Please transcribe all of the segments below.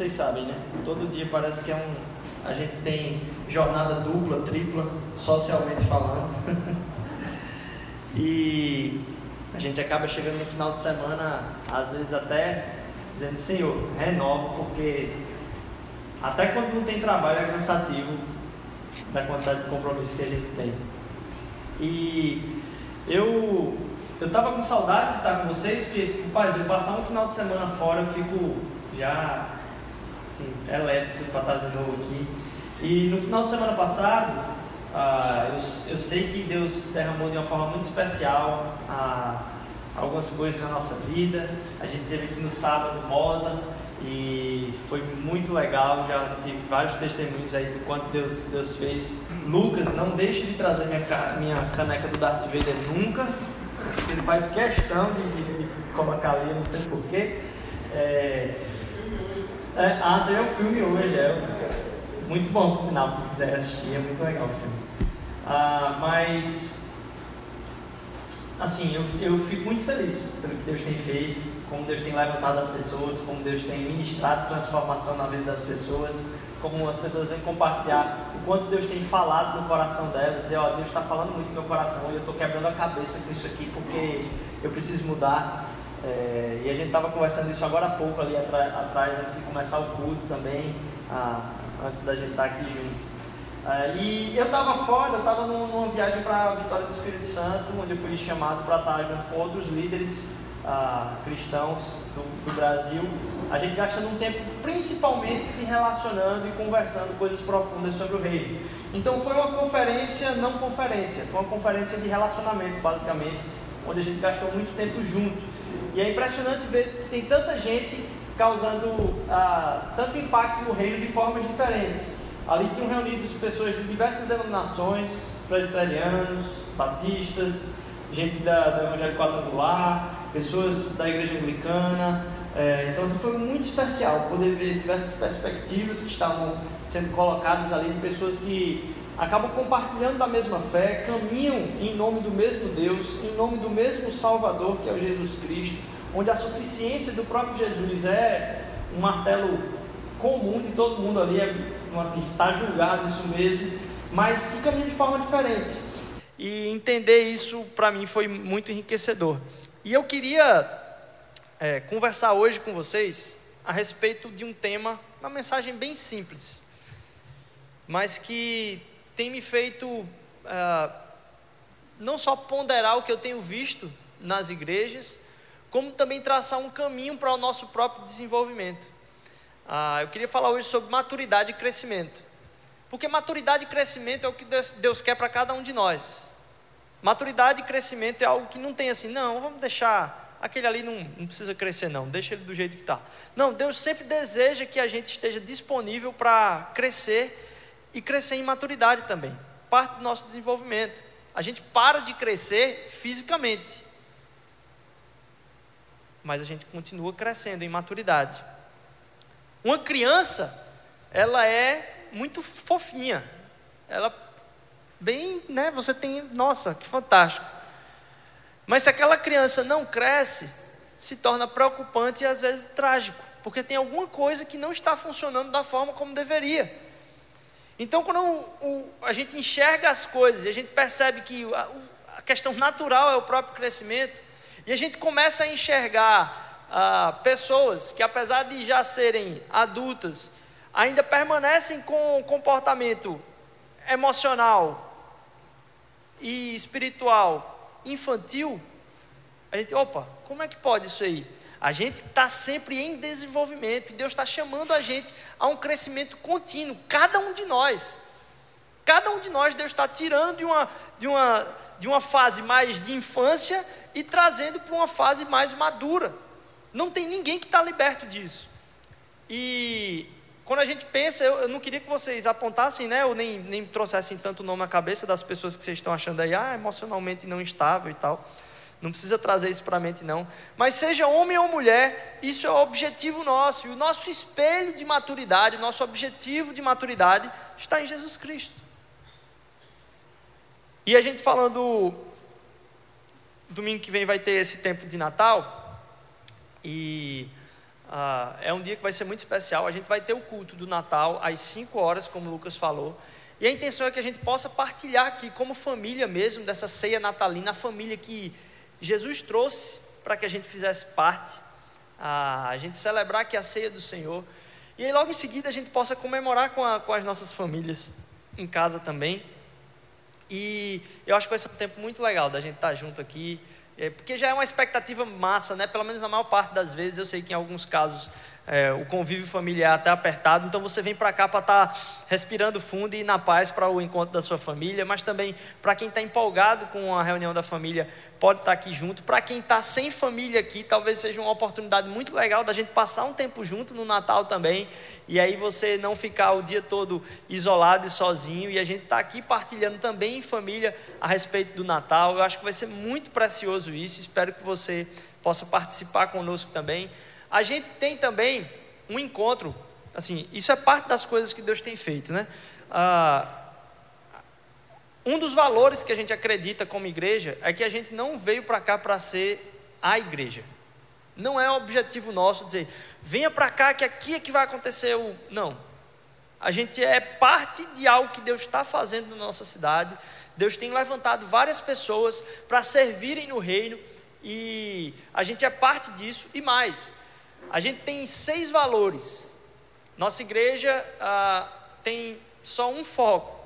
Vocês sabem, né? Todo dia parece que é um. A gente tem jornada dupla, tripla, socialmente falando. e a gente acaba chegando no final de semana, às vezes até dizendo, Senhor, renova, porque até quando não tem trabalho é cansativo da quantidade de compromisso que a gente tem. E eu eu estava com saudade de estar com vocês, porque, rapaz, eu passar um final de semana fora, eu fico já assim, elétrico estar de novo aqui. E no final de semana passado, ah, eu, eu sei que Deus derramou de uma forma muito especial ah, algumas coisas na nossa vida. A gente teve aqui no sábado Moza e foi muito legal. Já tive vários testemunhos aí do quanto Deus, Deus fez. Lucas, não deixe de trazer minha, minha caneca do Darth Vader nunca. Ele faz questão de, de, de colocar ali, não sei porquê. É, é, tem o filme hoje, é muito bom, por sinal, quem quiser assistir, é muito legal o filme. Ah, mas, assim, eu, eu fico muito feliz pelo que Deus tem feito, como Deus tem levantado as pessoas, como Deus tem ministrado transformação na vida das pessoas, como as pessoas vêm compartilhar o quanto Deus tem falado no coração delas, dizer, ó, Deus está falando muito no meu coração e eu estou quebrando a cabeça com isso aqui porque eu preciso mudar. É, e a gente estava conversando isso agora há pouco ali atrás, antes de começar o culto também, ah, antes da gente estar aqui junto. Uh, e eu estava fora, eu estava numa viagem para a Vitória do Espírito Santo, onde eu fui chamado para estar junto com outros líderes uh, cristãos do, do, Brasil. A gente gastando um tempo principalmente se relacionando e conversando coisas profundas sobre o reino. Então foi uma conferência, não conferência, foi uma conferência de relacionamento, basicamente, onde a gente gastou muito tempo junto. E é impressionante ver que tem tanta gente causando uh, tanto impacto no reino de formas diferentes. Ali tinham reunidos pessoas de diversas denominações, presbiterianos, batistas, gente da, da Evangelho Quadrangular, pessoas da Igreja Anglicana. É, então assim, foi muito especial poder ver diversas perspectivas que estavam sendo colocadas ali de pessoas que acabam compartilhando da mesma fé, caminham em nome do mesmo Deus, em nome do mesmo Salvador que é o Jesus Cristo, onde a suficiência do próprio Jesus é um martelo comum de todo mundo ali, é assim, está julgado isso mesmo, mas que caminha de forma diferente. E entender isso para mim foi muito enriquecedor. E eu queria é, conversar hoje com vocês a respeito de um tema, uma mensagem bem simples, mas que tem me feito é, não só ponderar o que eu tenho visto nas igrejas, como também traçar um caminho para o nosso próprio desenvolvimento. Ah, eu queria falar hoje sobre maturidade e crescimento. Porque maturidade e crescimento é o que Deus quer para cada um de nós. Maturidade e crescimento é algo que não tem assim, não, vamos deixar aquele ali não, não precisa crescer, não, deixa ele do jeito que está. Não, Deus sempre deseja que a gente esteja disponível para crescer e crescer em maturidade também. Parte do nosso desenvolvimento. A gente para de crescer fisicamente, mas a gente continua crescendo em maturidade. Uma criança, ela é muito fofinha. Ela bem, né, você tem, nossa, que fantástico. Mas se aquela criança não cresce, se torna preocupante e às vezes trágico, porque tem alguma coisa que não está funcionando da forma como deveria. Então, quando o, o, a gente enxerga as coisas a gente percebe que a, a questão natural é o próprio crescimento, e a gente começa a enxergar ah, pessoas que, apesar de já serem adultas, ainda permanecem com um comportamento emocional e espiritual infantil, a gente, opa, como é que pode isso aí? A gente está sempre em desenvolvimento, Deus está chamando a gente a um crescimento contínuo, cada um de nós. Cada um de nós, Deus está tirando de uma, de, uma, de uma fase mais de infância e trazendo para uma fase mais madura. Não tem ninguém que está liberto disso. E quando a gente pensa, eu, eu, não queria que vocês apontassem, né, ou nem, nem trouxessem tanto nome na cabeça das pessoas que vocês estão achando aí, ah, emocionalmente não estável e tal. Não precisa trazer isso para a mente, não. Mas seja homem ou mulher, isso é o objetivo nosso. E o nosso espelho de maturidade, o nosso objetivo de maturidade está em Jesus Cristo. E a gente falando, domingo que vem vai ter esse tempo de Natal. E uh, é um dia que vai ser muito especial. A gente vai ter o culto do Natal às 5 horas, como o Lucas falou. E a intenção é que a gente possa partilhar aqui, como família mesmo, dessa ceia natalina, a família que Jesus trouxe para que a gente fizesse parte, a, gente celebrar aqui a ceia do Senhor, e aí logo em seguida a gente possa comemorar com, a, com as nossas famílias em casa também. E eu acho que vai ser um tempo muito legal da gente estar junto aqui, é, porque já é uma expectativa massa, né? Pelo menos na maior parte das vezes, eu sei que em alguns casos é, o convívio familiar está apertado, então você vem para cá para estar tá respirando fundo e na paz para o encontro da sua família, mas também para quem está empolgado com a reunião da família, pode estar tá aqui junto. Para quem está sem família aqui, talvez seja uma oportunidade muito legal da gente passar um tempo junto no Natal também, e aí você não ficar o dia todo isolado e sozinho, e a gente está aqui partilhando também em família a respeito do Natal. Eu acho que vai ser muito precioso isso, espero que você possa participar conosco também. A gente tem também um encontro, assim, isso é parte das coisas que Deus tem feito, né? Ah, um dos valores que a gente acredita como igreja é que a gente não veio para cá para ser a igreja. Não é objetivo nosso dizer, venha para cá que aqui é que vai acontecer o. Não. A gente é parte de algo que Deus está fazendo na nossa cidade. Deus tem levantado várias pessoas para servirem no reino e a gente é parte disso e mais a gente tem seis valores. Nossa igreja ah, tem só um foco,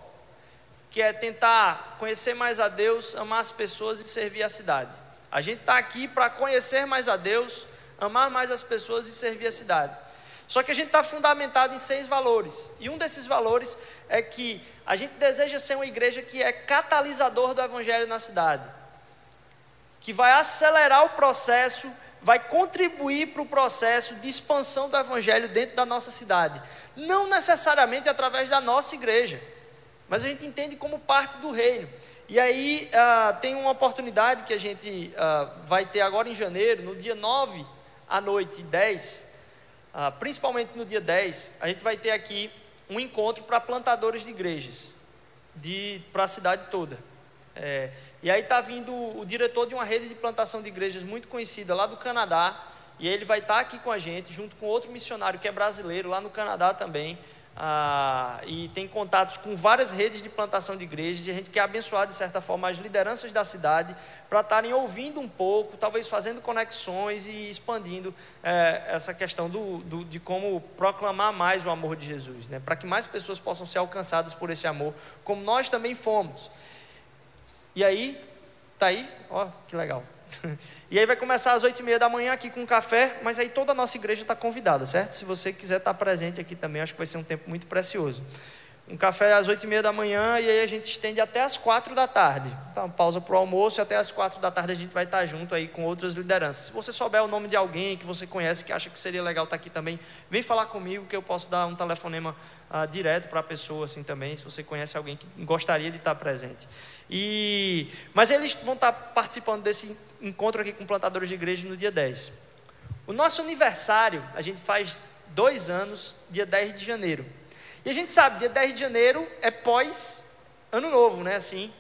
que é tentar conhecer mais a Deus, amar as pessoas e servir a cidade. A gente está aqui para conhecer mais a Deus, amar mais as pessoas e servir a cidade. Só que a gente está fundamentado em seis valores. E um desses valores é que a gente deseja ser uma igreja que é catalisador do evangelho na cidade, que vai acelerar o processo vai contribuir para o processo de expansão do Evangelho dentro da nossa cidade. Não necessariamente através da nossa igreja, mas a gente entende como parte do reino. E aí uh, tem uma oportunidade que a gente uh, vai ter agora em janeiro, no dia 9 à noite, 10, uh, principalmente no dia 10, a gente vai ter aqui um encontro para plantadores de igrejas, para a cidade toda. É, e aí está vindo o diretor de uma rede de plantação de igrejas muito conhecida lá do Canadá, e ele vai estar tá aqui com a gente, junto com outro missionário que é brasileiro, lá no Canadá também. Ah, e tem contatos com várias redes de plantação de igrejas, e a gente quer abençoar, de certa forma, as lideranças da cidade para estarem ouvindo um pouco, talvez fazendo conexões e expandindo é, essa questão do, do, de como proclamar mais o amor de Jesus, né? para que mais pessoas possam ser alcançadas por esse amor, como nós também fomos. E aí, tá aí, ó, que legal. E aí vai começar às oito e meia da manhã aqui com café, mas aí toda a nossa igreja está convidada, certo? Se você quiser estar presente aqui também, acho que vai ser um tempo muito precioso. Um café às oito e meia da manhã e aí a gente estende até às quatro da tarde. Então, pausa para o almoço e até às quatro da tarde a gente vai estar junto aí com outras lideranças. Se você souber o nome de alguém que você conhece, que acha que seria legal estar aqui também, vem falar comigo que eu posso dar um telefonema ah, direto para a pessoa assim também, se você conhece alguém que gostaria de estar presente. E, mas eles vão estar participando desse encontro aqui com plantadores de igreja no dia 10. O nosso aniversário, a gente faz dois anos, dia 10 de janeiro. E a gente sabe, dia 10 de janeiro é pós ano novo, né? Assim.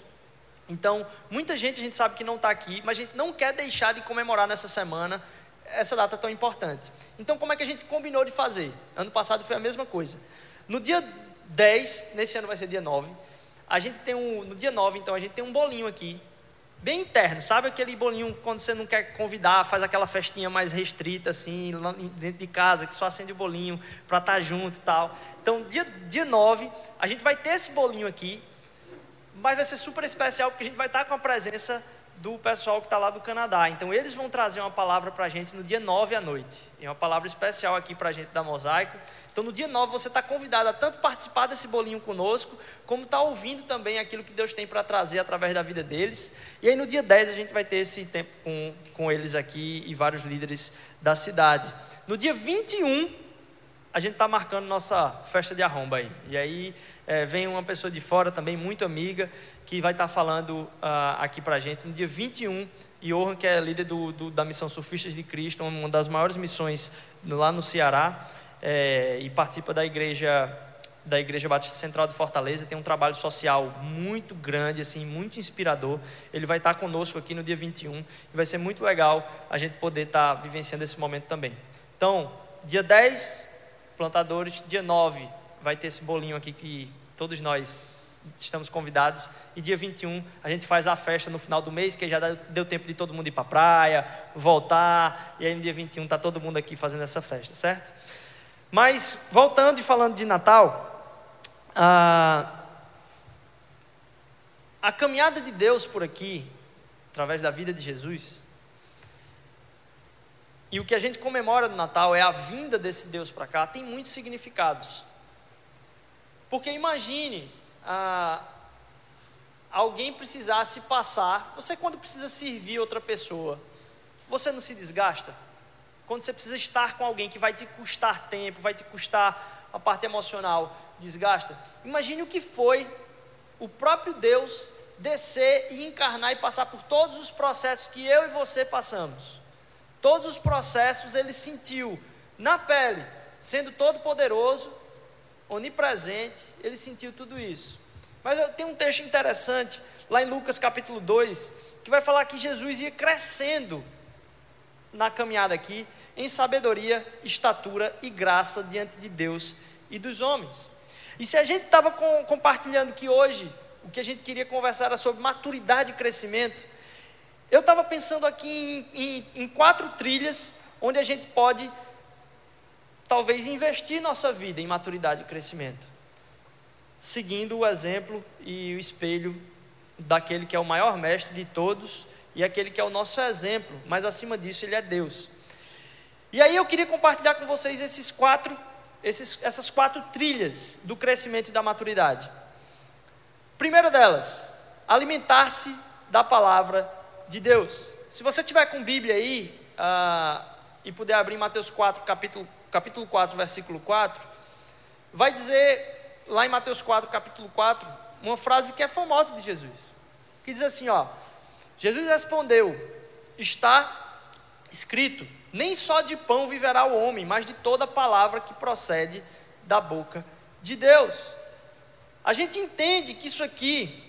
Então, muita gente a gente sabe que não está aqui, mas a gente não quer deixar de comemorar nessa semana essa data tão importante. Então, como é que a gente combinou de fazer? Ano passado foi a mesma coisa. No dia 10, nesse ano vai ser dia 9, a gente tem um, no dia 9, então, a gente tem um bolinho aqui, bem interno, sabe aquele bolinho quando você não quer convidar, faz aquela festinha mais restrita, assim, dentro de casa, que só acende o bolinho para estar tá junto e tal. Então, dia, dia 9, a gente vai ter esse bolinho aqui, mas vai ser super especial porque a gente vai estar tá com a presença do pessoal que está lá do Canadá. Então, eles vão trazer uma palavra para a gente no dia 9 à noite. É uma palavra especial aqui para a gente da Mosaico. Então, no dia 9, você está convidado a tanto participar desse bolinho conosco, como estar tá ouvindo também aquilo que Deus tem para trazer através da vida deles. E aí, no dia 10, a gente vai ter esse tempo com, com eles aqui e vários líderes da cidade. No dia 21, a gente está marcando nossa festa de arromba aí. E aí, é, vem uma pessoa de fora também, muito amiga, que vai estar tá falando uh, aqui para a gente no dia 21 e Orhan, que é líder do, do, da missão Surfistas de Cristo, uma das maiores missões lá no Ceará, é, e participa da igreja da Igreja Batista Central de Fortaleza, tem um trabalho social muito grande, assim, muito inspirador. Ele vai estar conosco aqui no dia 21 e vai ser muito legal a gente poder estar vivenciando esse momento também. Então, dia 10, plantadores, dia 9, vai ter esse bolinho aqui que todos nós estamos convidados. E dia 21 a gente faz a festa no final do mês, que já deu tempo de todo mundo ir para a praia, voltar. E aí no dia 21 está todo mundo aqui fazendo essa festa, certo? Mas voltando e falando de Natal, a, a caminhada de Deus por aqui, através da vida de Jesus, e o que a gente comemora no Natal é a vinda desse Deus para cá, tem muitos significados. Porque imagine ah, alguém precisasse passar, você quando precisa servir outra pessoa, você não se desgasta? Quando você precisa estar com alguém que vai te custar tempo, vai te custar a parte emocional, desgasta? Imagine o que foi o próprio Deus descer e encarnar e passar por todos os processos que eu e você passamos. Todos os processos ele sentiu na pele, sendo todo poderoso, onipresente, ele sentiu tudo isso. Mas tenho um texto interessante, lá em Lucas capítulo 2, que vai falar que Jesus ia crescendo na caminhada aqui, em sabedoria, estatura e graça diante de Deus e dos homens. E se a gente estava com, compartilhando que hoje o que a gente queria conversar era sobre maturidade e crescimento, eu estava pensando aqui em, em, em quatro trilhas onde a gente pode talvez investir nossa vida em maturidade e crescimento, seguindo o exemplo e o espelho daquele que é o maior mestre de todos e aquele que é o nosso exemplo, mas acima disso ele é Deus. E aí eu queria compartilhar com vocês esses quatro, esses, essas quatro trilhas do crescimento e da maturidade. Primeira delas, alimentar-se da palavra de Deus. Se você tiver com Bíblia aí ah, e puder abrir Mateus 4, capítulo capítulo 4, versículo 4, vai dizer, lá em Mateus 4, capítulo 4, uma frase que é famosa de Jesus, que diz assim: ó, Jesus respondeu: Está escrito, nem só de pão viverá o homem, mas de toda palavra que procede da boca de Deus. A gente entende que isso aqui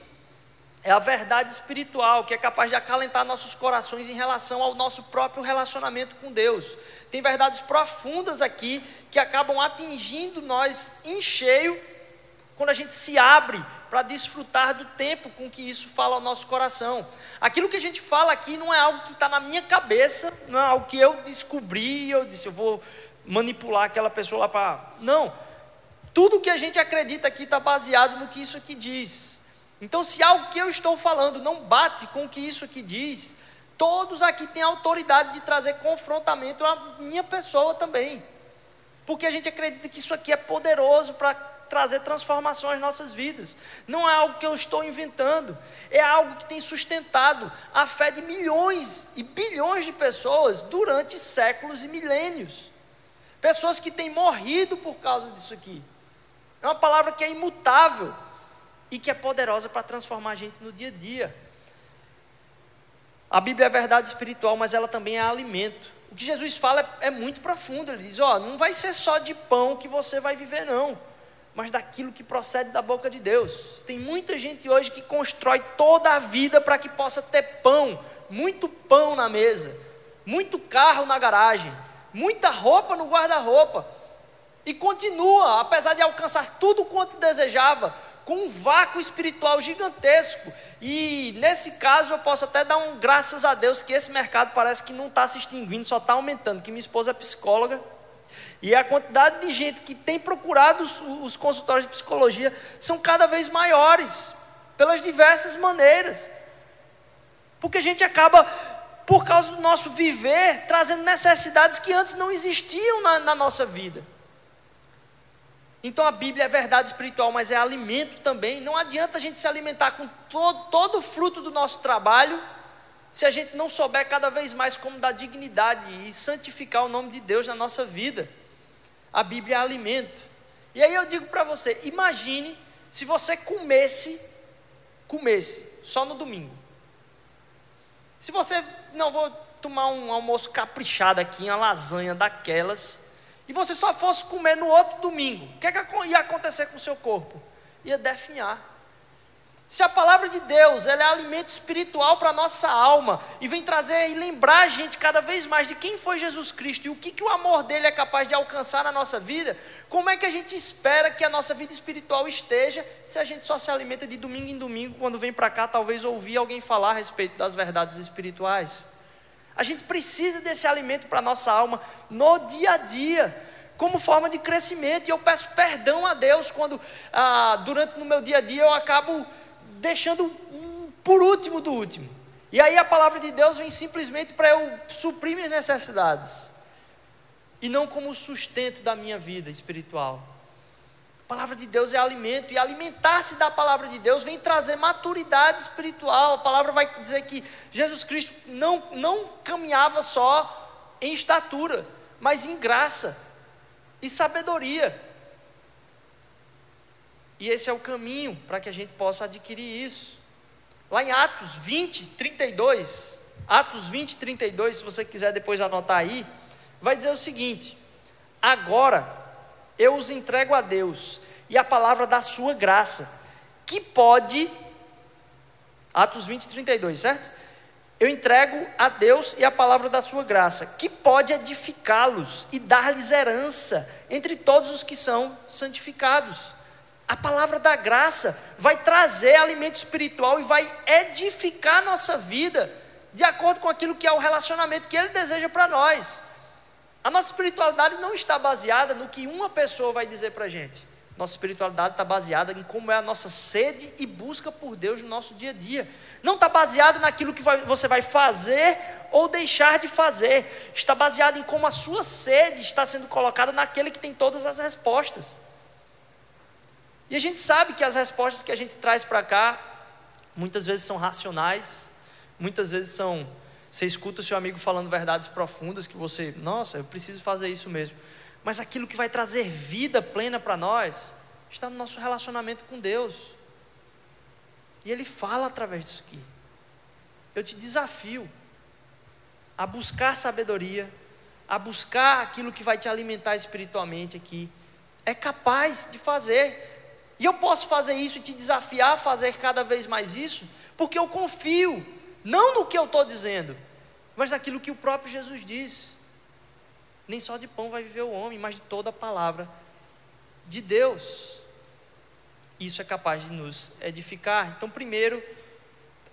é a verdade espiritual que é capaz de acalentar nossos corações em relação ao nosso próprio relacionamento com Deus. Tem verdades profundas aqui que acabam atingindo nós em cheio quando a gente se abre para desfrutar do tempo com que isso fala ao nosso coração. Aquilo que a gente fala aqui não é algo que está na minha cabeça, não é algo que eu descobri eu disse, eu vou manipular aquela pessoa lá para. Não. Tudo que a gente acredita aqui está baseado no que isso aqui diz. Então, se algo que eu estou falando não bate com o que isso aqui diz, todos aqui têm autoridade de trazer confrontamento à minha pessoa também. Porque a gente acredita que isso aqui é poderoso para trazer transformação às nossas vidas. Não é algo que eu estou inventando, é algo que tem sustentado a fé de milhões e bilhões de pessoas durante séculos e milênios. Pessoas que têm morrido por causa disso aqui. É uma palavra que é imutável e que é poderosa para transformar a gente no dia a dia. A Bíblia é verdade espiritual, mas ela também é alimento. O que Jesus fala é, é muito profundo. Ele diz: Ó, não vai ser só de pão que você vai viver, não, mas daquilo que procede da boca de Deus. Tem muita gente hoje que constrói toda a vida para que possa ter pão, muito pão na mesa, muito carro na garagem, muita roupa no guarda-roupa, e continua, apesar de alcançar tudo quanto desejava, com um vácuo espiritual gigantesco. E nesse caso eu posso até dar um graças a Deus que esse mercado parece que não está se extinguindo, só está aumentando. Que minha esposa é psicóloga e a quantidade de gente que tem procurado os, os consultórios de psicologia são cada vez maiores, pelas diversas maneiras. Porque a gente acaba, por causa do nosso viver, trazendo necessidades que antes não existiam na, na nossa vida. Então a Bíblia é verdade espiritual, mas é alimento também. Não adianta a gente se alimentar com todo, todo o fruto do nosso trabalho, se a gente não souber cada vez mais como dar dignidade e santificar o nome de Deus na nossa vida. A Bíblia é alimento. E aí eu digo para você: imagine se você comesse, comesse só no domingo. Se você não vou tomar um almoço caprichado aqui, uma lasanha daquelas, e você só fosse comer no outro domingo, o que, é que ia acontecer com o seu corpo? Ia definhar. Se a palavra de Deus ela é alimento espiritual para a nossa alma e vem trazer e lembrar a gente cada vez mais de quem foi Jesus Cristo e o que, que o amor dele é capaz de alcançar na nossa vida, como é que a gente espera que a nossa vida espiritual esteja se a gente só se alimenta de domingo em domingo, quando vem para cá, talvez ouvir alguém falar a respeito das verdades espirituais? A gente precisa desse alimento para a nossa alma no dia a dia como forma de crescimento. E eu peço perdão a Deus quando, ah, durante no meu dia a dia, eu acabo deixando por último do último. E aí a palavra de Deus vem simplesmente para eu suprir minhas necessidades, e não como sustento da minha vida espiritual. A palavra de Deus é alimento, e alimentar-se da palavra de Deus vem trazer maturidade espiritual. A palavra vai dizer que Jesus Cristo não, não caminhava só em estatura, mas em graça e sabedoria. E esse é o caminho para que a gente possa adquirir isso. Lá em Atos 20, 32, Atos 20, 32, se você quiser depois anotar aí, vai dizer o seguinte: Agora eu os entrego a Deus e a palavra da sua graça, que pode, Atos 20, 32, certo? Eu entrego a Deus e a palavra da sua graça, que pode edificá-los e dar-lhes herança entre todos os que são santificados. A palavra da graça vai trazer alimento espiritual e vai edificar nossa vida de acordo com aquilo que é o relacionamento que Ele deseja para nós. A nossa espiritualidade não está baseada no que uma pessoa vai dizer para a gente. Nossa espiritualidade está baseada em como é a nossa sede e busca por Deus no nosso dia a dia. Não está baseada naquilo que vai, você vai fazer ou deixar de fazer. Está baseada em como a sua sede está sendo colocada naquele que tem todas as respostas. E a gente sabe que as respostas que a gente traz para cá, muitas vezes são racionais, muitas vezes são. Você escuta o seu amigo falando verdades profundas que você, nossa, eu preciso fazer isso mesmo. Mas aquilo que vai trazer vida plena para nós está no nosso relacionamento com Deus. E Ele fala através disso aqui. Eu te desafio a buscar sabedoria, a buscar aquilo que vai te alimentar espiritualmente aqui. É capaz de fazer. E eu posso fazer isso e te desafiar a fazer cada vez mais isso, porque eu confio, não no que eu estou dizendo, mas naquilo que o próprio Jesus diz. Nem só de pão vai viver o homem, mas de toda a palavra de Deus. Isso é capaz de nos edificar. Então, primeiro,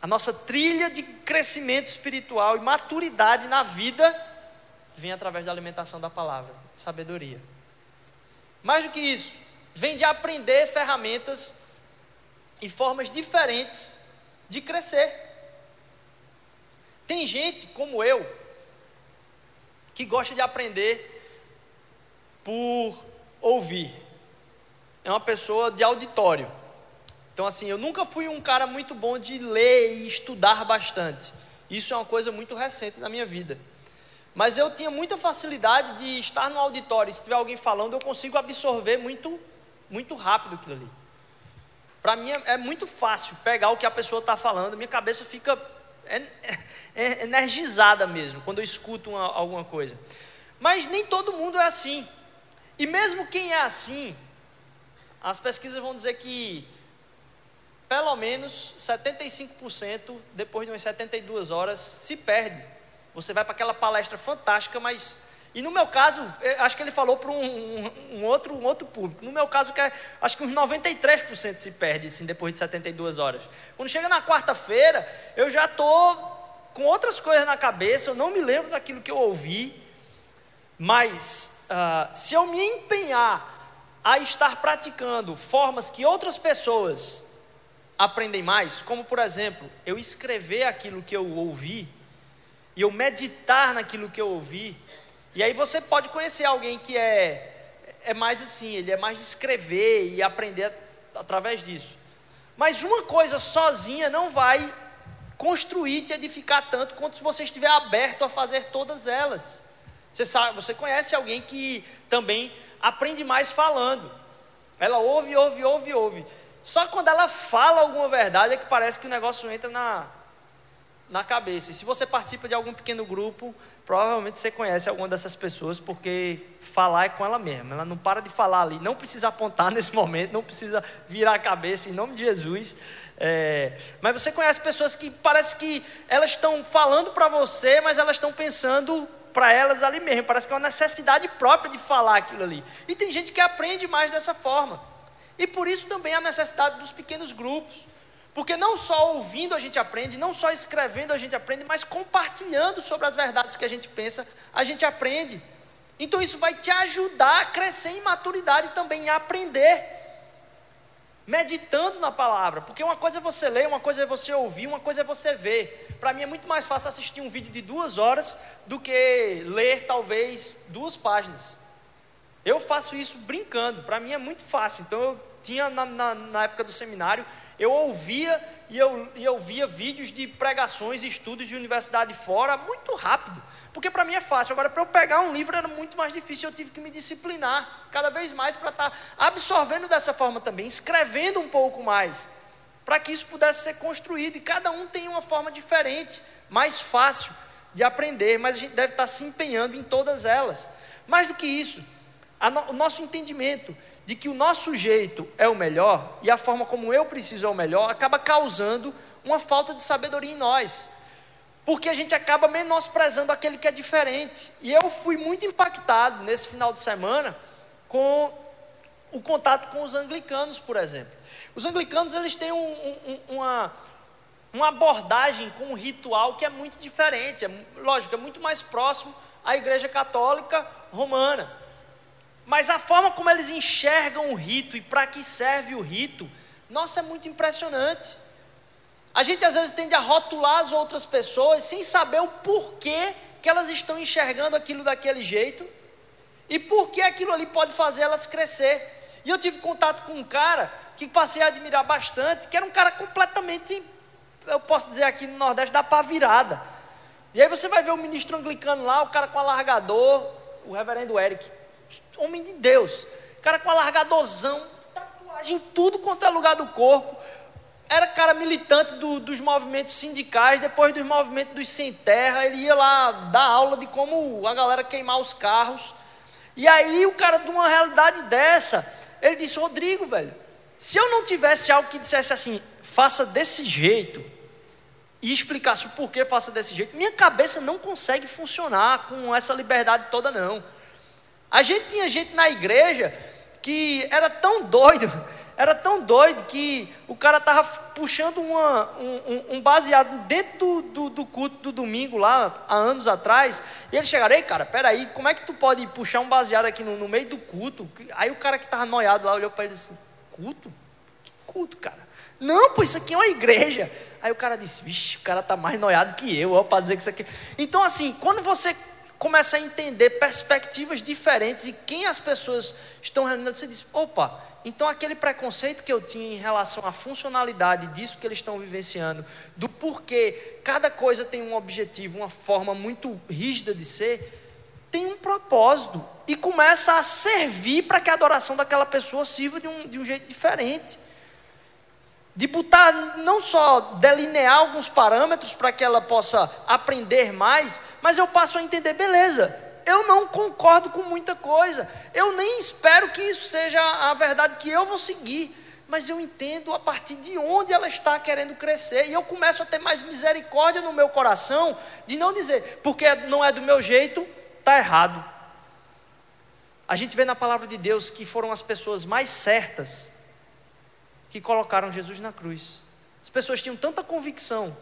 a nossa trilha de crescimento espiritual e maturidade na vida vem através da alimentação da palavra, sabedoria. Mais do que isso, vem de aprender ferramentas e formas diferentes de crescer. Tem gente como eu que gosta de aprender por ouvir. É uma pessoa de auditório. Então, assim, eu nunca fui um cara muito bom de ler e estudar bastante. Isso é uma coisa muito recente na minha vida. Mas eu tinha muita facilidade de estar no auditório. Se tiver alguém falando, eu consigo absorver muito muito rápido aquilo ali. Para mim é, é, muito fácil pegar o que a pessoa está falando, minha cabeça fica é, é, é, energizada mesmo quando eu escuto uma, alguma coisa. Mas nem todo mundo é assim. E mesmo quem é assim, as pesquisas vão dizer que pelo menos 75% depois de umas 72 horas se perde. Você vai para aquela palestra fantástica, mas e no meu caso, acho que ele falou para um, um, outro, um outro público. No meu caso, é, acho que uns 93% se perde assim, depois de 72 horas. Quando chega na quarta-feira, eu já estou com outras coisas na cabeça, eu não me lembro daquilo que eu ouvi. Mas, uh, se eu me empenhar a estar praticando formas que outras pessoas aprendem mais, como por exemplo, eu escrever aquilo que eu ouvi, e eu meditar naquilo que eu ouvi, e aí você pode conhecer alguém que é, é mais assim, ele é mais de escrever e aprender através disso. Mas uma coisa sozinha não vai construir, te edificar tanto quanto se você estiver aberto a fazer todas elas. Você sabe, você conhece alguém que também aprende mais falando. Ela ouve, ouve, ouve, ouve. Só quando ela fala alguma verdade é que parece que o negócio entra na, na cabeça. E se você participa de algum pequeno grupo, provavelmente você conhece alguma dessas pessoas, porque falar é com ela mesma. Ela não para de falar ali. Não precisa apontar nesse momento, não precisa virar a cabeça em nome de Jesus. É, mas você conhece pessoas que parece que elas estão falando para você, mas elas estão pensando para elas ali mesmo. Parece que é uma necessidade própria de falar aquilo ali. E tem gente que aprende mais dessa forma. E por isso também a necessidade dos pequenos grupos. Porque não só ouvindo a gente aprende, não só escrevendo a gente aprende, mas compartilhando sobre as verdades que a gente pensa, a gente aprende. Então isso vai te ajudar a crescer em maturidade também, a aprender. Meditando na palavra, porque uma coisa é você ler, uma coisa é você ouvir, uma coisa é você ver. Para mim é muito mais fácil assistir um vídeo de duas horas do que ler talvez duas páginas. Eu faço isso brincando, para mim é muito fácil. Então eu tinha na, na, na época do seminário, eu ouvia e eu, e eu via vídeos de pregações e estudos de universidade fora muito rápido. Porque para mim é fácil. Agora, para eu pegar um livro era muito mais difícil. Eu tive que me disciplinar cada vez mais para estar tá absorvendo dessa forma também, escrevendo um pouco mais, para que isso pudesse ser construído. E cada um tem uma forma diferente, mais fácil de aprender, mas a gente deve estar tá se empenhando em todas elas. Mais do que isso, no, o nosso entendimento de que o nosso jeito é o melhor e a forma como eu preciso é o melhor, acaba causando uma falta de sabedoria em nós. Porque a gente acaba menosprezando aquele que é diferente. E eu fui muito impactado nesse final de semana com o contato com os anglicanos, por exemplo. Os anglicanos eles têm um, um, uma, uma abordagem com um ritual que é muito diferente. É, lógico, é muito mais próximo à igreja católica romana. Mas a forma como eles enxergam o rito e para que serve o rito, nossa, é muito impressionante. A gente às vezes tende a rotular as outras pessoas sem saber o porquê que elas estão enxergando aquilo daquele jeito e por que aquilo ali pode fazer elas crescer. E eu tive contato com um cara que passei a admirar bastante, que era um cara completamente, eu posso dizer aqui no Nordeste, da pá virada. E aí você vai ver o ministro anglicano lá, o cara com alargador, o reverendo Eric homem de Deus, cara com alargadorzão, tatuagem em tudo quanto é lugar do corpo. Era cara militante do, dos movimentos sindicais, depois dos movimentos dos sem terra, ele ia lá dar aula de como a galera queimar os carros. E aí o cara de uma realidade dessa, ele disse: Rodrigo, velho, se eu não tivesse algo que dissesse assim, faça desse jeito, e explicasse o porquê faça desse jeito, minha cabeça não consegue funcionar com essa liberdade toda, não. A gente tinha gente na igreja que era tão doido, era tão doido que o cara estava puxando uma, um, um, baseado dentro do, do, do, culto do domingo lá, há anos atrás, e ele chegaram, ei cara, peraí, como é que tu pode puxar um baseado aqui no, no meio do culto? Aí o cara que estava noiado lá olhou para ele disse, culto? Que culto, cara? Não, pô, isso aqui é uma igreja. Aí o cara disse, vixe, o cara está mais noiado que eu, ó, para dizer que isso aqui... Então assim, quando você começa a entender perspectivas diferentes e quem as pessoas estão reunindo, você diz: opa, então aquele preconceito que eu tinha em relação à funcionalidade disso que eles estão vivenciando, do porquê cada coisa tem um objetivo, uma forma muito rígida de ser, tem um propósito e começa a servir para que a adoração daquela pessoa sirva de um, de um jeito diferente de botar não só delinear alguns parâmetros para que ela possa aprender mais, mas eu passo a entender, beleza, eu não concordo com muita coisa, eu nem espero que isso seja a verdade que eu vou seguir, mas eu entendo a partir de onde ela está querendo crescer, e eu começo a ter mais misericórdia no meu coração, de não dizer, porque não é do meu jeito, está errado. A gente vê na palavra de Deus que foram as pessoas mais certas que colocaram Jesus na cruz. As pessoas tinham tanta convicção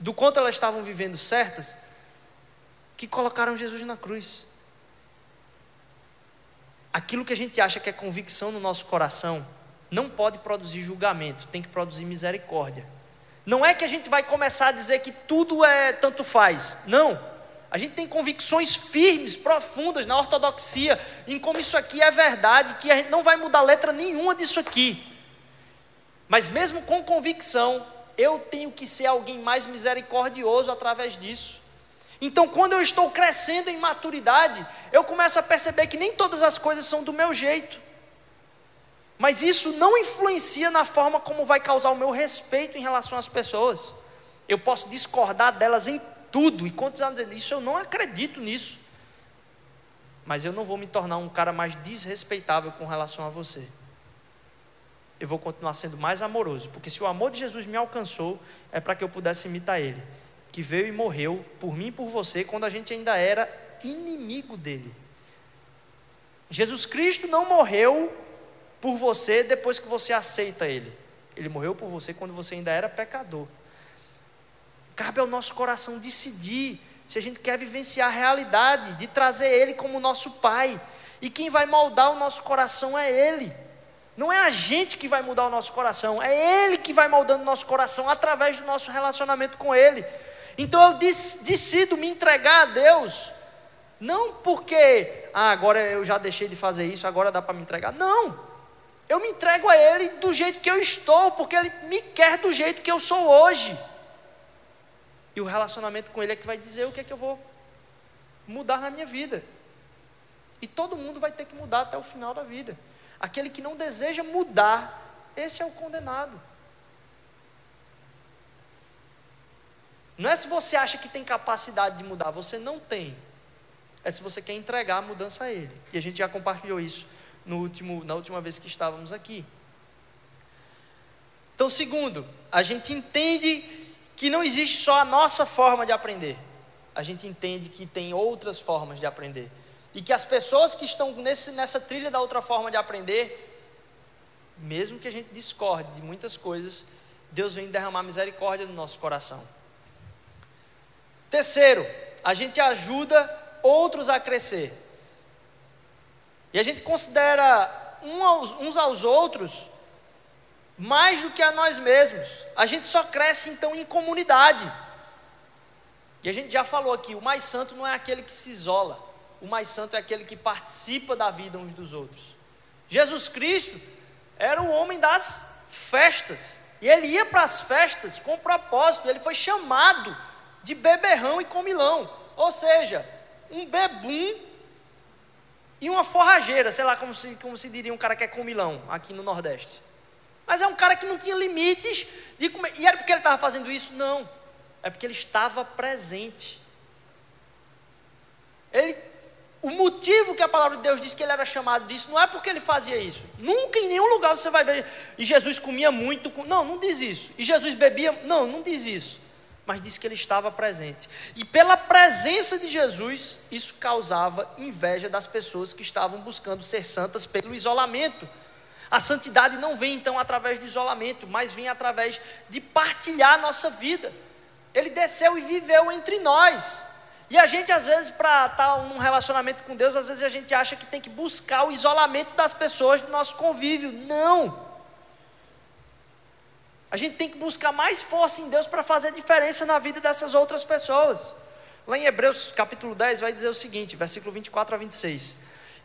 do quanto elas estavam vivendo certas, que colocaram Jesus na cruz. Aquilo que a gente acha que é convicção no nosso coração, não pode produzir julgamento, tem que produzir misericórdia. Não é que a gente vai começar a dizer que tudo é tanto faz. Não. A gente tem convicções firmes, profundas na ortodoxia, em como isso aqui é verdade, que a gente não vai mudar letra nenhuma disso aqui. Mas mesmo com convicção, eu tenho que ser alguém mais misericordioso através disso. Então, quando eu estou crescendo em maturidade, eu começo a perceber que nem todas as coisas são do meu jeito. Mas isso não influencia na forma como vai causar o meu respeito em relação às pessoas. Eu posso discordar delas em tudo. E quantos anos dizendo isso? Eu não acredito nisso. Mas eu não vou me tornar um cara mais desrespeitável com relação a você. Eu vou continuar sendo mais amoroso, porque se o amor de Jesus me alcançou, é para que eu pudesse imitar Ele, que veio e morreu por mim e por você quando a gente ainda era inimigo dele. Jesus Cristo não morreu por você depois que você aceita Ele. Ele morreu por você quando você ainda era pecador. Cabe ao nosso coração decidir se a gente quer vivenciar a realidade de trazer Ele como nosso Pai. E quem vai moldar o nosso coração é Ele. Não é a gente que vai mudar o nosso coração, é Ele que vai moldando o nosso coração através do nosso relacionamento com Ele. Então eu decido me entregar a Deus, não porque, ah, agora eu já deixei de fazer isso, agora dá para me entregar. Não, eu me entrego a Ele do jeito que eu estou, porque Ele me quer do jeito que eu sou hoje. E o relacionamento com Ele é que vai dizer o que é que eu vou mudar na minha vida. E todo mundo vai ter que mudar até o final da vida. Aquele que não deseja mudar, esse é o condenado. Não é se você acha que tem capacidade de mudar, você não tem. É se você quer entregar a mudança a Ele. E a gente já compartilhou isso no último, na última vez que estávamos aqui. Então, segundo, a gente entende que não existe só a nossa forma de aprender. A gente entende que tem outras formas de aprender. E que as pessoas que estão nesse, nessa trilha da outra forma de aprender, mesmo que a gente discorde de muitas coisas, Deus vem derramar misericórdia no nosso coração. Terceiro, a gente ajuda outros a crescer. E a gente considera uns aos outros mais do que a nós mesmos. A gente só cresce então em comunidade. E a gente já falou aqui: o mais santo não é aquele que se isola, o mais santo é aquele que participa da vida uns dos outros. Jesus Cristo era o homem das festas, e ele ia para as festas com propósito, ele foi chamado de beberrão e comilão, ou seja, um bebum e uma forrageira, sei lá como se, como se diria um cara que é comilão aqui no Nordeste. Mas é um cara que não tinha limites de comer. E era porque ele estava fazendo isso? Não. É porque ele estava presente. Ele, o motivo que a palavra de Deus diz que ele era chamado disso não é porque ele fazia isso. Nunca em nenhum lugar você vai ver. E Jesus comia muito. Não, não diz isso. E Jesus bebia. Não, não diz isso. Mas diz que ele estava presente. E pela presença de Jesus, isso causava inveja das pessoas que estavam buscando ser santas pelo isolamento. A santidade não vem então através do isolamento, mas vem através de partilhar a nossa vida. Ele desceu e viveu entre nós. E a gente, às vezes, para estar num relacionamento com Deus, às vezes a gente acha que tem que buscar o isolamento das pessoas do nosso convívio. Não! A gente tem que buscar mais força em Deus para fazer diferença na vida dessas outras pessoas. Lá em Hebreus capítulo 10 vai dizer o seguinte, versículo 24 a 26.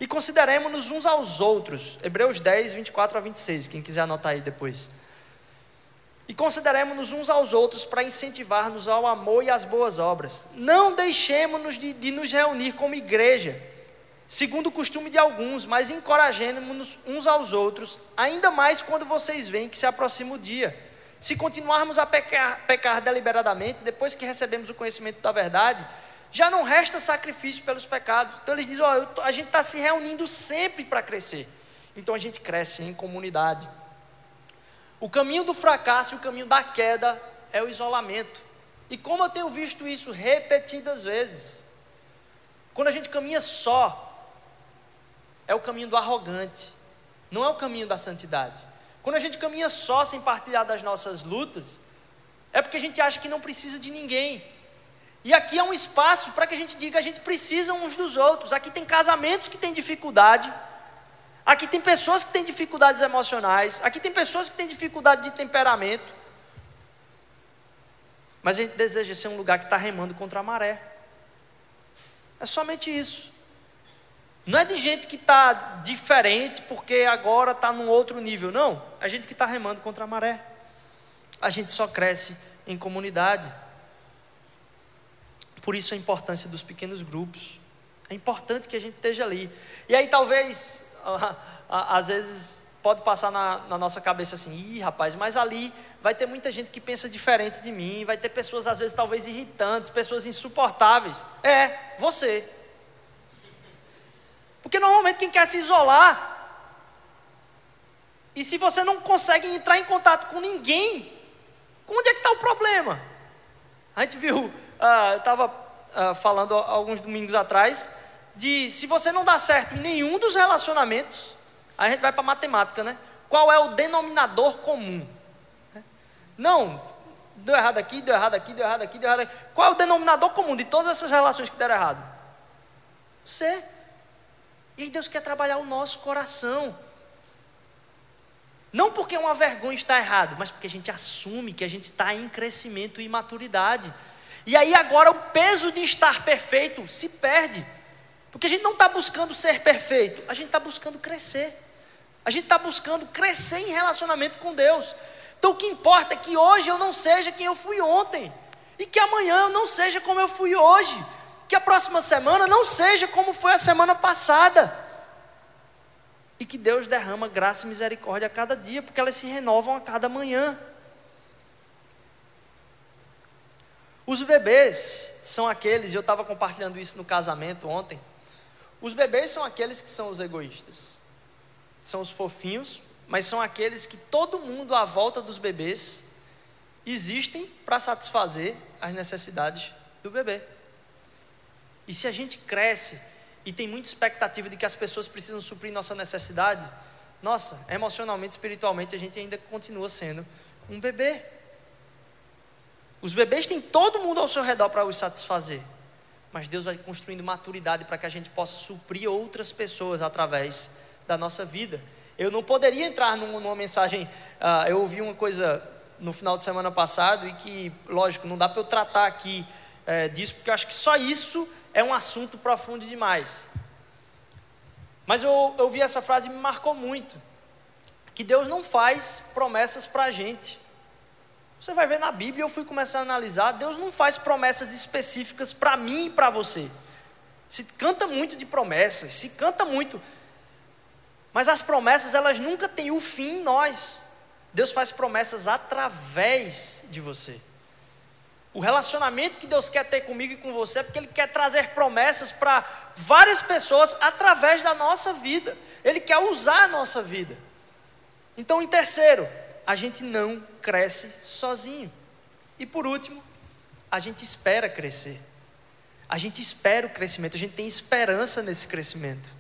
E consideremos-nos uns aos outros. Hebreus 10, 24 a 26, quem quiser anotar aí depois. E consideremos-nos uns aos outros para incentivar-nos ao amor e às boas obras. Não deixemos-nos de, de nos reunir como igreja, segundo o costume de alguns, mas encorajemos-nos uns aos outros, ainda mais quando vocês veem que se aproxima o dia. Se continuarmos a pecar, pecar deliberadamente, depois que recebemos o conhecimento da verdade, já não resta sacrifício pelos pecados. Então eles dizem: ó, a gente está se reunindo sempre para crescer. Então a gente cresce em comunidade. O caminho do fracasso e o caminho da queda é o isolamento. E como eu tenho visto isso repetidas vezes, quando a gente caminha só, é o caminho do arrogante, não é o caminho da santidade. Quando a gente caminha só sem partilhar das nossas lutas, é porque a gente acha que não precisa de ninguém. E aqui é um espaço para que a gente diga a gente precisa uns dos outros. Aqui tem casamentos que têm dificuldade. Aqui tem pessoas que têm dificuldades emocionais. Aqui tem pessoas que têm dificuldade de temperamento. Mas a gente deseja ser um lugar que está remando contra a maré. É somente isso. Não é de gente que está diferente porque agora está num outro nível. Não. É gente que está remando contra a maré. A gente só cresce em comunidade. Por isso a importância dos pequenos grupos. É importante que a gente esteja ali. E aí talvez, às vezes, pode passar na, na, nossa cabeça assim: ih, rapaz, mas ali vai ter muita gente que pensa diferente de mim, vai ter pessoas às vezes talvez irritantes, pessoas insuportáveis. É, você. Porque normalmente quem quer se isolar, e se você não consegue entrar em contato com ninguém, onde é que está o problema? A gente viu, eu estava uh, falando alguns domingos atrás, de se você não dá certo em nenhum dos relacionamentos, a gente vai para matemática, né? Qual é o denominador comum? Não, deu errado aqui, deu errado aqui, deu errado aqui, deu errado aqui. Qual é o denominador comum de todas essas relações que deram errado? Você. E Deus quer trabalhar o nosso coração. Não porque é uma vergonha estar errado, mas porque a gente assume que a gente está em crescimento e maturidade. E aí agora o peso de estar perfeito se perde. Porque a gente não está buscando ser perfeito, a gente está buscando crescer. A gente está buscando crescer em relacionamento com Deus. Então o que importa é que hoje eu não seja quem eu fui ontem. E que amanhã eu não seja como eu fui hoje. Que a próxima semana não seja como foi a semana passada. E que Deus derrama graça e misericórdia a cada dia, porque elas se renovam a cada manhã. Os bebês são aqueles, e eu estava compartilhando isso no casamento ontem. Os bebês são aqueles que são os egoístas. São os fofinhos, mas são aqueles que todo mundo à volta dos bebês existem para satisfazer as necessidades do bebê. E se a gente cresce e tem muita expectativa de que as pessoas precisam suprir nossa necessidade, nossa, emocionalmente, espiritualmente, a gente ainda continua sendo um bebê. Os bebês têm todo mundo ao seu redor para os satisfazer mas Deus vai construindo maturidade para que a gente possa suprir outras pessoas através da nossa vida. Eu não poderia entrar numa mensagem, uh, eu ouvi uma coisa no final de semana passado e que, lógico, não dá para eu tratar aqui é, disso, porque eu acho que só isso é um assunto profundo demais. Mas eu, eu ouvi essa frase e me marcou muito: que Deus não faz promessas para a gente. Você vai ver na Bíblia, eu fui começar a analisar, Deus não faz promessas específicas para mim e para você. Se canta muito de promessas, se canta muito, mas as promessas elas nunca têm o fim em nós. Deus faz promessas através de você. O relacionamento que Deus quer ter comigo e com você é porque Ele quer trazer promessas para várias pessoas através da nossa vida. Ele quer usar a nossa vida. Então, em terceiro, a gente não cresce sozinho. E por último, a gente espera crescer. A gente espera o crescimento, a gente tem esperança nesse crescimento.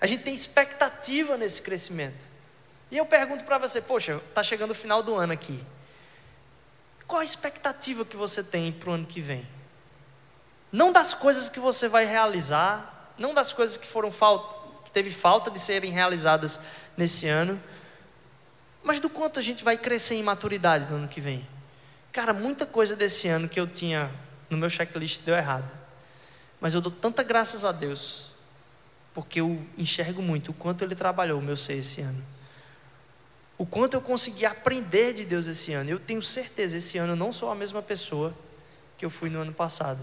A gente tem expectativa nesse crescimento. E eu pergunto para você, poxa, está chegando o final do ano aqui. Qual a expectativa que você tem para o ano que vem? Não das coisas que você vai realizar, não das coisas que foram falta, que teve falta de serem realizadas nesse ano, mas do quanto a gente vai crescer em maturidade no ano que vem? Cara, muita coisa desse ano que eu tinha no meu checklist deu errado. Mas eu dou tanta graças a Deus, porque eu enxergo muito o quanto Ele trabalhou o meu ser esse ano. O quanto eu consegui aprender de Deus esse ano. Eu tenho certeza, esse ano eu não sou a mesma pessoa que eu fui no ano passado.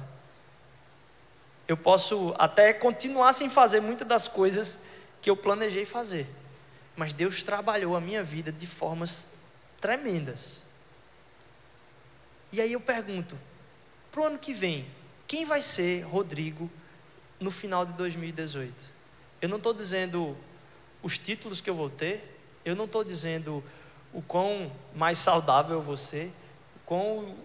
Eu posso até continuar sem fazer muitas das coisas que eu planejei fazer mas Deus trabalhou a minha vida de formas tremendas. E aí eu pergunto, para o ano que vem, quem vai ser Rodrigo no final de 2018? Eu não estou dizendo os títulos que eu vou ter, eu não estou dizendo o quão mais saudável eu vou ser, com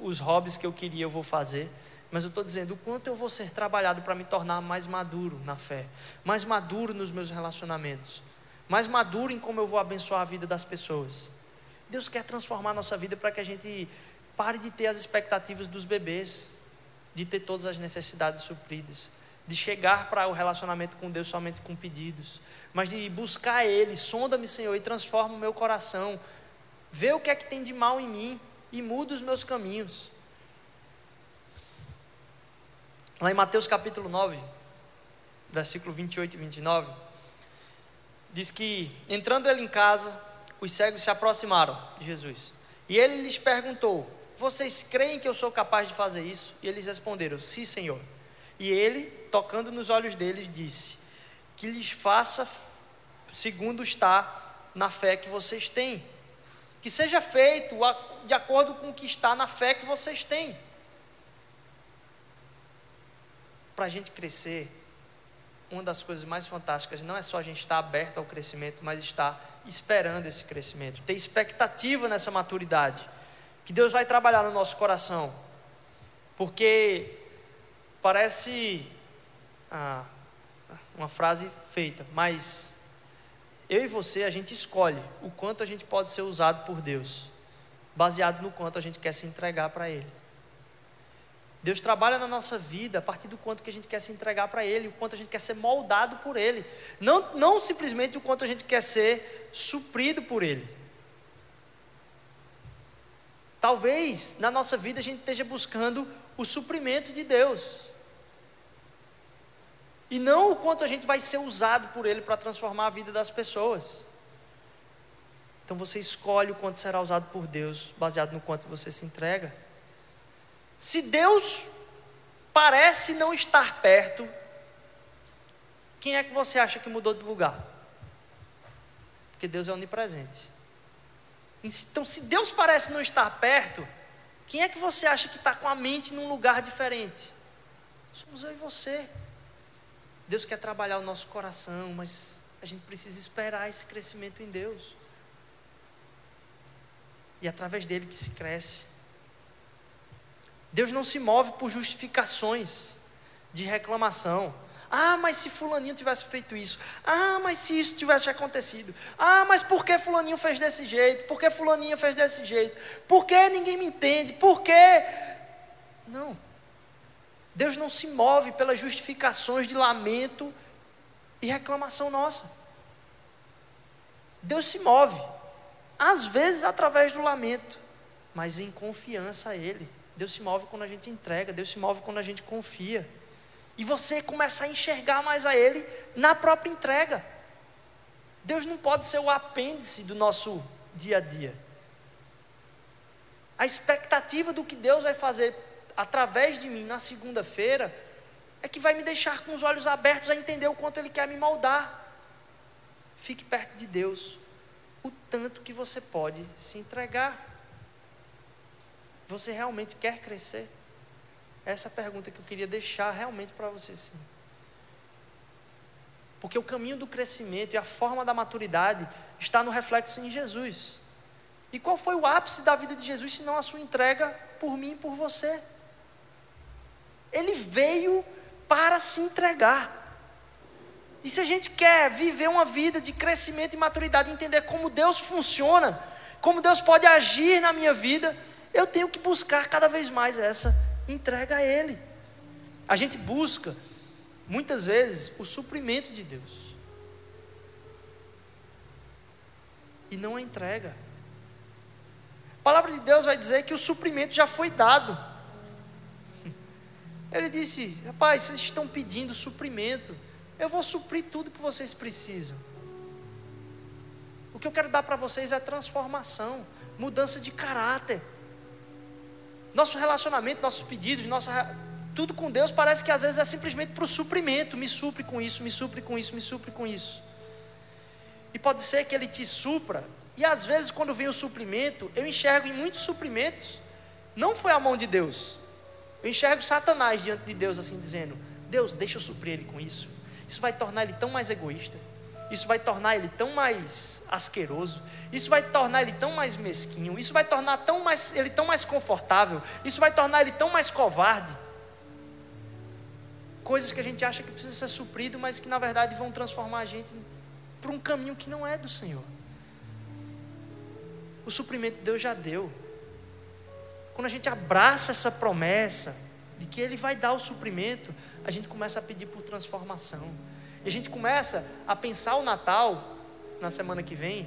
os hobbies que eu queria eu vou fazer, mas eu estou dizendo o quanto eu vou ser trabalhado para me tornar mais maduro na fé, mais maduro nos meus relacionamentos, mais maduro em como eu vou abençoar a vida das pessoas. Deus quer transformar a nossa vida para que a gente pare de ter as expectativas dos bebês, de ter todas as necessidades supridas, de chegar para o relacionamento com Deus somente com pedidos, mas de buscar Ele, sonda-me, Senhor, e transforma o meu coração, vê o que é que tem de mal em mim e muda os meus caminhos. Lá em Mateus capítulo 9, versículo 28 e 29 diz que, entrando ele em casa, os cegos se aproximaram de Jesus. E ele lhes perguntou: Vocês creem que eu sou capaz de fazer isso? E eles responderam: Sim, Senhor. E ele, tocando nos olhos deles, disse: Que lhes faça segundo está na fé que vocês têm. Que seja feito de acordo com o que está na fé que vocês têm. Para a gente crescer, uma das coisas mais fantásticas não é só a gente estar aberto ao crescimento, mas estar esperando esse crescimento, ter expectativa nessa maturidade, que Deus vai trabalhar no nosso coração, porque parece ah, uma frase feita, mas eu e você, a gente escolhe o quanto a gente pode ser usado por Deus, baseado no quanto a gente quer se entregar para Ele. Deus trabalha na nossa vida a partir do quanto que a gente quer se entregar para Ele, o quanto a gente quer ser moldado por Ele, não, não simplesmente o quanto a gente quer ser suprido por Ele. Talvez na nossa vida a gente esteja buscando o suprimento de Deus, e não o quanto a gente vai ser usado por Ele para transformar a vida das pessoas. Então você escolhe o quanto será usado por Deus, baseado no quanto você se entrega. Se Deus parece não estar perto, quem é que você acha que mudou de lugar? Porque Deus é onipresente. Então, se Deus parece não estar perto, quem é que você acha que está com a mente num lugar diferente? Somos eu e você. Deus quer trabalhar o nosso coração, mas a gente precisa esperar esse crescimento em Deus. E é através dele que se cresce. Deus não se move por justificações de reclamação. Ah, mas se fulaninho tivesse feito isso. Ah, mas se isso tivesse acontecido. Ah, mas por que fulaninho fez desse jeito? Por que fulaninha fez desse jeito? Por que ninguém me entende? Por que? Não. Deus não se move pelas justificações de lamento e reclamação nossa. Deus se move, às vezes através do lamento, mas em confiança a Ele. Deus se move quando a gente entrega, Deus se move quando a gente confia. E você começa a enxergar mais a Ele na própria entrega. Deus não pode ser o apêndice do nosso dia a dia. A expectativa do que Deus vai fazer através de mim na segunda-feira, é que vai me deixar com os olhos abertos a entender o quanto Ele quer me moldar. Fique perto de Deus, o tanto que você pode se entregar. Você realmente quer crescer? Essa é a pergunta que eu queria deixar realmente para você sim. Porque o caminho do crescimento e a forma da maturidade está no reflexo em Jesus. E qual foi o ápice da vida de Jesus, se não a sua entrega por mim e por você? Ele veio para se entregar. E se a gente quer viver uma vida de crescimento e maturidade, entender como Deus funciona, como Deus pode agir na minha vida, eu tenho que buscar cada vez mais essa entrega a Ele. A gente busca, muitas vezes, o suprimento de Deus. E não a entrega. A palavra de Deus vai dizer que o suprimento já foi dado. Ele disse: Rapaz, vocês estão pedindo suprimento. Eu vou suprir tudo que vocês precisam. O que eu quero dar para vocês é transformação, mudança de caráter. Nosso relacionamento, nossos pedidos, nossa, tudo com Deus parece que às vezes é simplesmente para o suprimento. Me supre com isso, me supre com isso, me supre com isso. E pode ser que Ele te supra. E às vezes, quando vem o suprimento, eu enxergo em muitos suprimentos, não foi a mão de Deus, eu enxergo Satanás diante de Deus assim dizendo: Deus, deixa eu suprir ele com isso. Isso vai tornar ele tão mais egoísta. Isso vai tornar ele tão mais asqueroso. Isso vai tornar ele tão mais mesquinho. Isso vai tornar tão mais, ele tão mais confortável. Isso vai tornar ele tão mais covarde. Coisas que a gente acha que precisa ser suprido, mas que na verdade vão transformar a gente para um caminho que não é do Senhor. O suprimento Deus já deu. Quando a gente abraça essa promessa de que Ele vai dar o suprimento, a gente começa a pedir por transformação. E a gente começa a pensar o Natal, na semana que vem,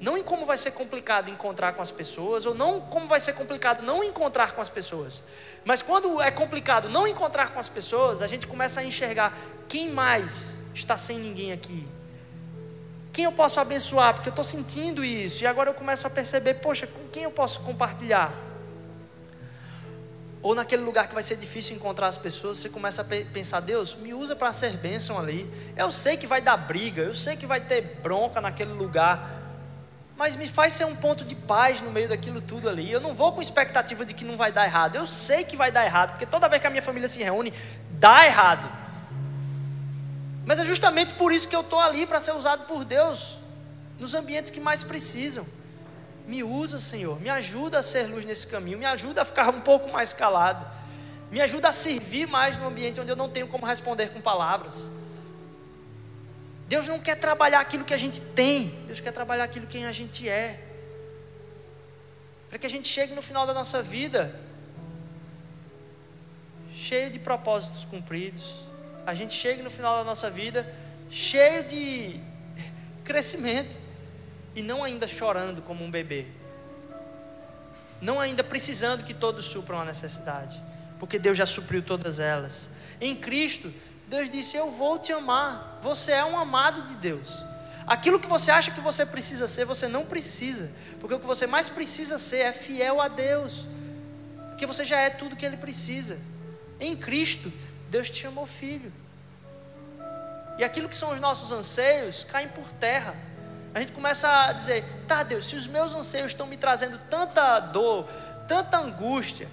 não em como vai ser complicado encontrar com as pessoas, ou não como vai ser complicado não encontrar com as pessoas. Mas quando é complicado não encontrar com as pessoas, a gente começa a enxergar quem mais está sem ninguém aqui. Quem eu posso abençoar? Porque eu estou sentindo isso. E agora eu começo a perceber, poxa, com quem eu posso compartilhar? Ou naquele lugar que vai ser difícil encontrar as pessoas, você começa a pensar: Deus, me usa para ser bênção ali. Eu sei que vai dar briga, eu sei que vai ter bronca naquele lugar, mas me faz ser um ponto de paz no meio daquilo tudo ali. Eu não vou com expectativa de que não vai dar errado. Eu sei que vai dar errado, porque toda vez que a minha família se reúne, dá errado. Mas é justamente por isso que eu estou ali para ser usado por Deus nos ambientes que mais precisam. Me usa, Senhor, me ajuda a ser luz nesse caminho, me ajuda a ficar um pouco mais calado, me ajuda a servir mais no ambiente onde eu não tenho como responder com palavras. Deus não quer trabalhar aquilo que a gente tem, Deus quer trabalhar aquilo que a gente é. Para que a gente chegue no final da nossa vida cheio de propósitos cumpridos. A gente chegue no final da nossa vida cheio de crescimento e não ainda chorando como um bebê. Não ainda precisando que todos supram a necessidade, porque Deus já supriu todas elas. Em Cristo, Deus disse: Eu vou te amar. Você é um amado de Deus. Aquilo que você acha que você precisa ser, você não precisa, porque o que você mais precisa ser é fiel a Deus, porque você já é tudo que Ele precisa. Em Cristo, Deus te chamou filho, e aquilo que são os nossos anseios caem por terra. A gente começa a dizer: tá, Deus, se os meus anseios estão me trazendo tanta dor, tanta angústia,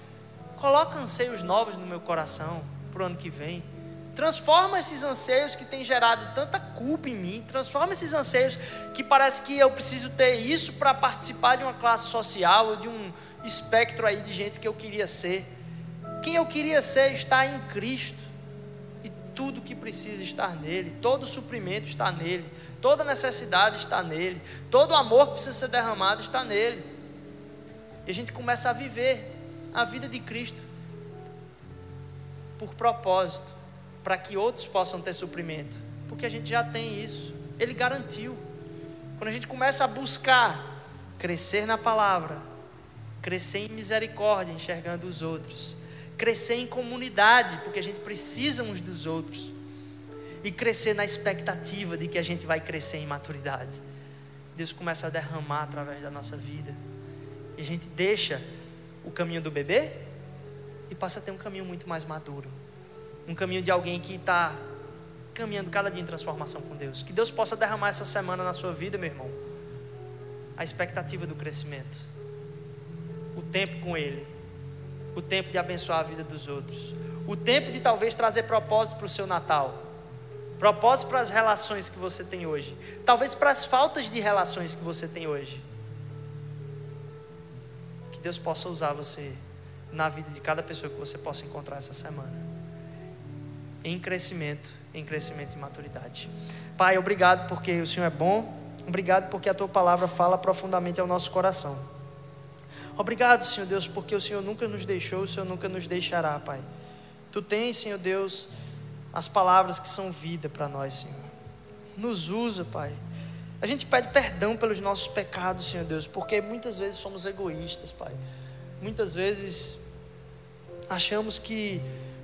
coloca anseios novos no meu coração para o ano que vem. Transforma esses anseios que têm gerado tanta culpa em mim, transforma esses anseios que parece que eu preciso ter isso para participar de uma classe social ou de um espectro aí de gente que eu queria ser. Quem eu queria ser está em Cristo. E tudo que precisa estar nele, todo suprimento está nele, toda necessidade está nele, todo amor que precisa ser derramado está nele. E a gente começa a viver a vida de Cristo por propósito para que outros possam ter suprimento, porque a gente já tem isso, Ele garantiu. Quando a gente começa a buscar crescer na palavra, crescer em misericórdia, enxergando os outros, crescer em comunidade, porque a gente precisa uns dos outros, e crescer na expectativa de que a gente vai crescer em maturidade. Deus começa a derramar através da nossa vida, e a gente deixa o caminho do bebê e passa a ter um caminho muito mais maduro um caminho de alguém que está caminhando cada dia em transformação com Deus. Que Deus possa derramar essa semana na sua vida, meu irmão, a expectativa do crescimento, o tempo com Ele, o tempo de abençoar a vida dos outros, o tempo de talvez trazer propósito para o seu Natal. Propósito para as relações que você tem hoje. Talvez para as faltas de relações que você tem hoje. Que Deus possa usar você na vida de cada pessoa que você possa encontrar essa semana em crescimento, em crescimento e maturidade. Pai, obrigado porque o Senhor é bom, obrigado porque a tua palavra fala profundamente ao nosso coração. Obrigado, Senhor Deus, porque o Senhor nunca nos deixou, o Senhor nunca nos deixará, Pai. Tu tens, Senhor Deus, as palavras que são vida para nós, Senhor. Nos usa, Pai. A gente pede perdão pelos nossos pecados, Senhor Deus, porque muitas vezes somos egoístas, Pai. Muitas vezes achamos que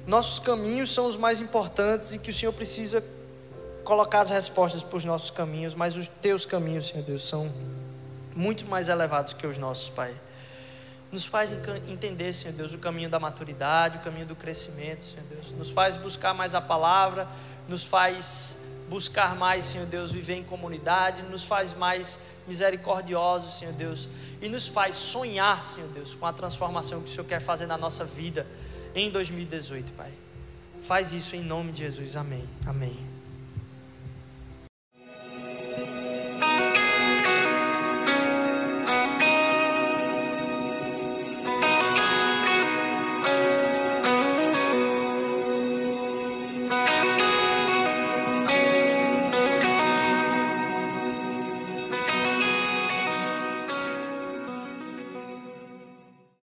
nossos caminhos são os mais importantes e que o Senhor precisa colocar as respostas para os nossos caminhos, mas os teus caminhos, Senhor Deus, são muito mais elevados que os nossos, Pai. Nos faz entender, Senhor Deus, o caminho da maturidade, o caminho do crescimento, Senhor Deus. Nos faz buscar mais a palavra, nos faz buscar mais, Senhor Deus, viver em comunidade, nos faz mais misericordiosos, Senhor Deus, e nos faz sonhar, Senhor Deus, com a transformação que o Senhor quer fazer na nossa vida em 2018, Pai. Faz isso em nome de Jesus. Amém. Amém.